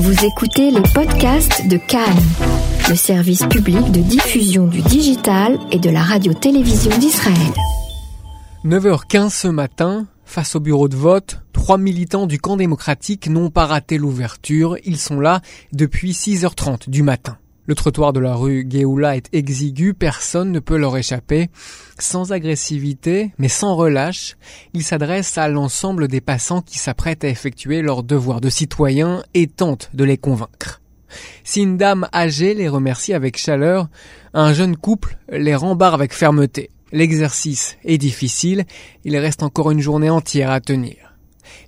Vous écoutez les podcasts de Cannes, le service public de diffusion du digital et de la radio-télévision d'Israël. 9h15 ce matin, face au bureau de vote, trois militants du camp démocratique n'ont pas raté l'ouverture. Ils sont là depuis 6h30 du matin. Le trottoir de la rue Géoula est exigu, personne ne peut leur échapper. Sans agressivité, mais sans relâche, ils s'adressent à l'ensemble des passants qui s'apprêtent à effectuer leur devoir de citoyen et tentent de les convaincre. Si une dame âgée les remercie avec chaleur, un jeune couple les rembarre avec fermeté. L'exercice est difficile, il reste encore une journée entière à tenir.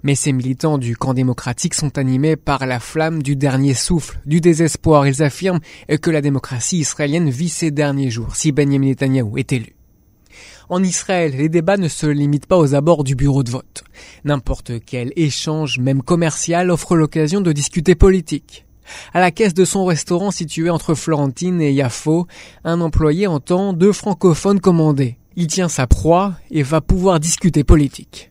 Mais ces militants du camp démocratique sont animés par la flamme du dernier souffle, du désespoir. Ils affirment que la démocratie israélienne vit ses derniers jours si Benjamin Netanyahu est élu. En Israël, les débats ne se limitent pas aux abords du bureau de vote. N'importe quel échange, même commercial, offre l'occasion de discuter politique. À la caisse de son restaurant situé entre Florentine et Yafo, un employé entend deux francophones commander. Il tient sa proie et va pouvoir discuter politique.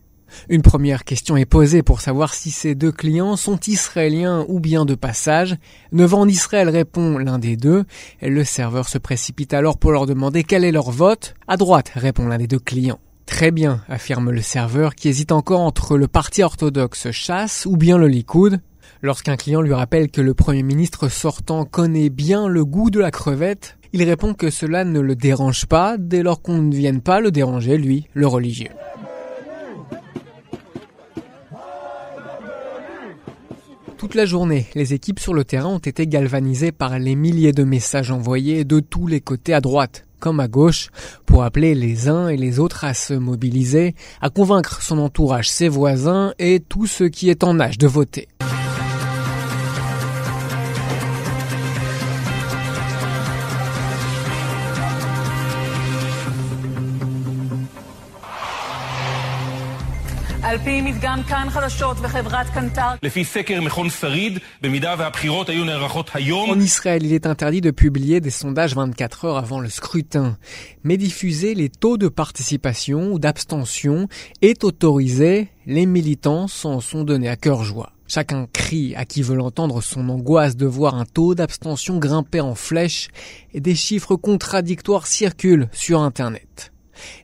Une première question est posée pour savoir si ces deux clients sont israéliens ou bien de passage. Nevant d'Israël répond l'un des deux. Le serveur se précipite alors pour leur demander quel est leur vote. À droite, répond l'un des deux clients. Très bien, affirme le serveur qui hésite encore entre le parti orthodoxe chasse ou bien le Likoud. Lorsqu'un client lui rappelle que le Premier ministre sortant connaît bien le goût de la crevette, il répond que cela ne le dérange pas dès lors qu'on ne vienne pas le déranger, lui, le religieux. Toute la journée, les équipes sur le terrain ont été galvanisées par les milliers de messages envoyés de tous les côtés à droite comme à gauche pour appeler les uns et les autres à se mobiliser, à convaincre son entourage, ses voisins et tous ceux qui est en âge de voter. En Israël, il est interdit de publier des sondages 24 heures avant le scrutin. Mais diffuser les taux de participation ou d'abstention est autorisé. Les militants s'en sont donnés à cœur joie. Chacun crie à qui veut l'entendre son angoisse de voir un taux d'abstention grimper en flèche et des chiffres contradictoires circulent sur Internet.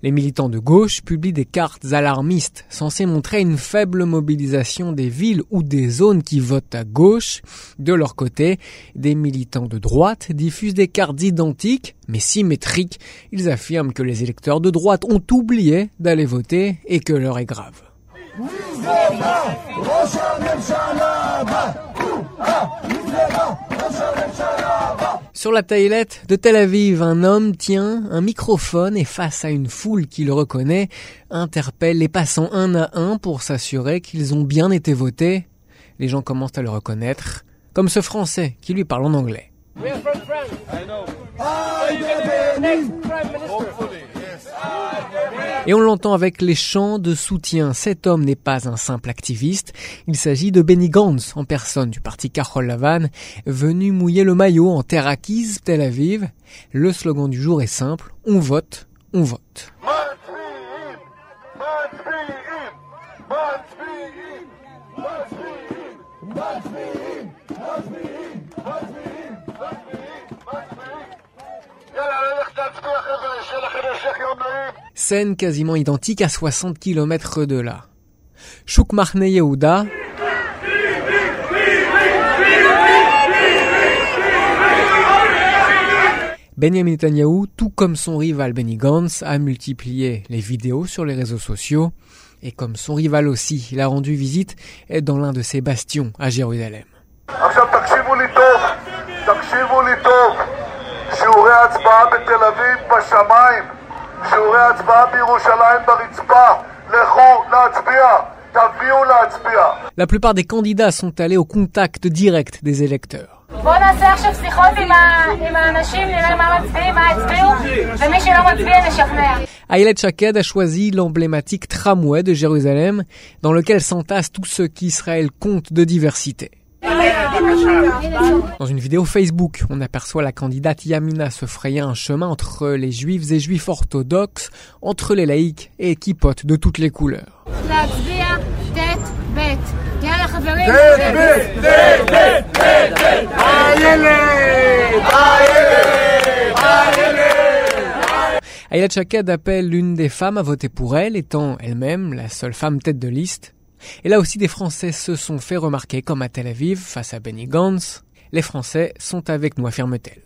Les militants de gauche publient des cartes alarmistes censées montrer une faible mobilisation des villes ou des zones qui votent à gauche. De leur côté, des militants de droite diffusent des cartes identiques mais symétriques. Ils affirment que les électeurs de droite ont oublié d'aller voter et que l'heure est grave. Sur la taillette de Tel Aviv, un homme tient un microphone et face à une foule qui le reconnaît, interpelle les passants un à un pour s'assurer qu'ils ont bien été votés. Les gens commencent à le reconnaître, comme ce Français qui lui parle en anglais. Et on l'entend avec les chants de soutien. Cet homme n'est pas un simple activiste. Il s'agit de Benny Gantz, en personne du parti Carol Lavan, venu mouiller le maillot en terre acquise, Tel Aviv. Le slogan du jour est simple. On vote, on vote. Scène quasiment identique à 60 km de là. Chouk Yehuda, Benjamin Netanyahu, tout comme son rival Benny Gantz, a multiplié les vidéos sur les réseaux sociaux. Et comme son rival aussi, il a rendu visite dans l'un de ses bastions à Jérusalem. La plupart des candidats sont allés au contact direct des électeurs. Ayelet Shaked a choisi l'emblématique tramway de Jérusalem dans lequel s'entassent tous ceux qu'Israël compte de diversité. Dans une vidéo Facebook, on aperçoit la candidate Yamina se frayer un chemin entre les juifs et juifs orthodoxes, entre les laïcs et potent de toutes les couleurs. Ayla Chakad appelle l'une des femmes à voter pour elle, étant elle-même la seule femme tête de liste. Et là aussi des Français se sont fait remarquer comme à Tel Aviv face à Benny Gantz. Les Français sont avec nous, affirme-t-elle.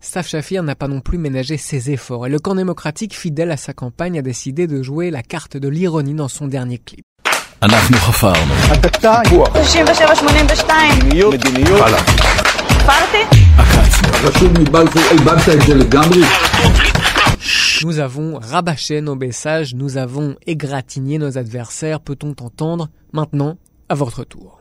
Staff Shafir n'a pas non plus ménagé ses efforts et le camp démocratique fidèle à sa campagne a décidé de jouer la carte de l'ironie dans son dernier clip. Nous avons rabâché nos messages, nous avons égratigné nos adversaires, peut-on entendre Maintenant, à votre tour?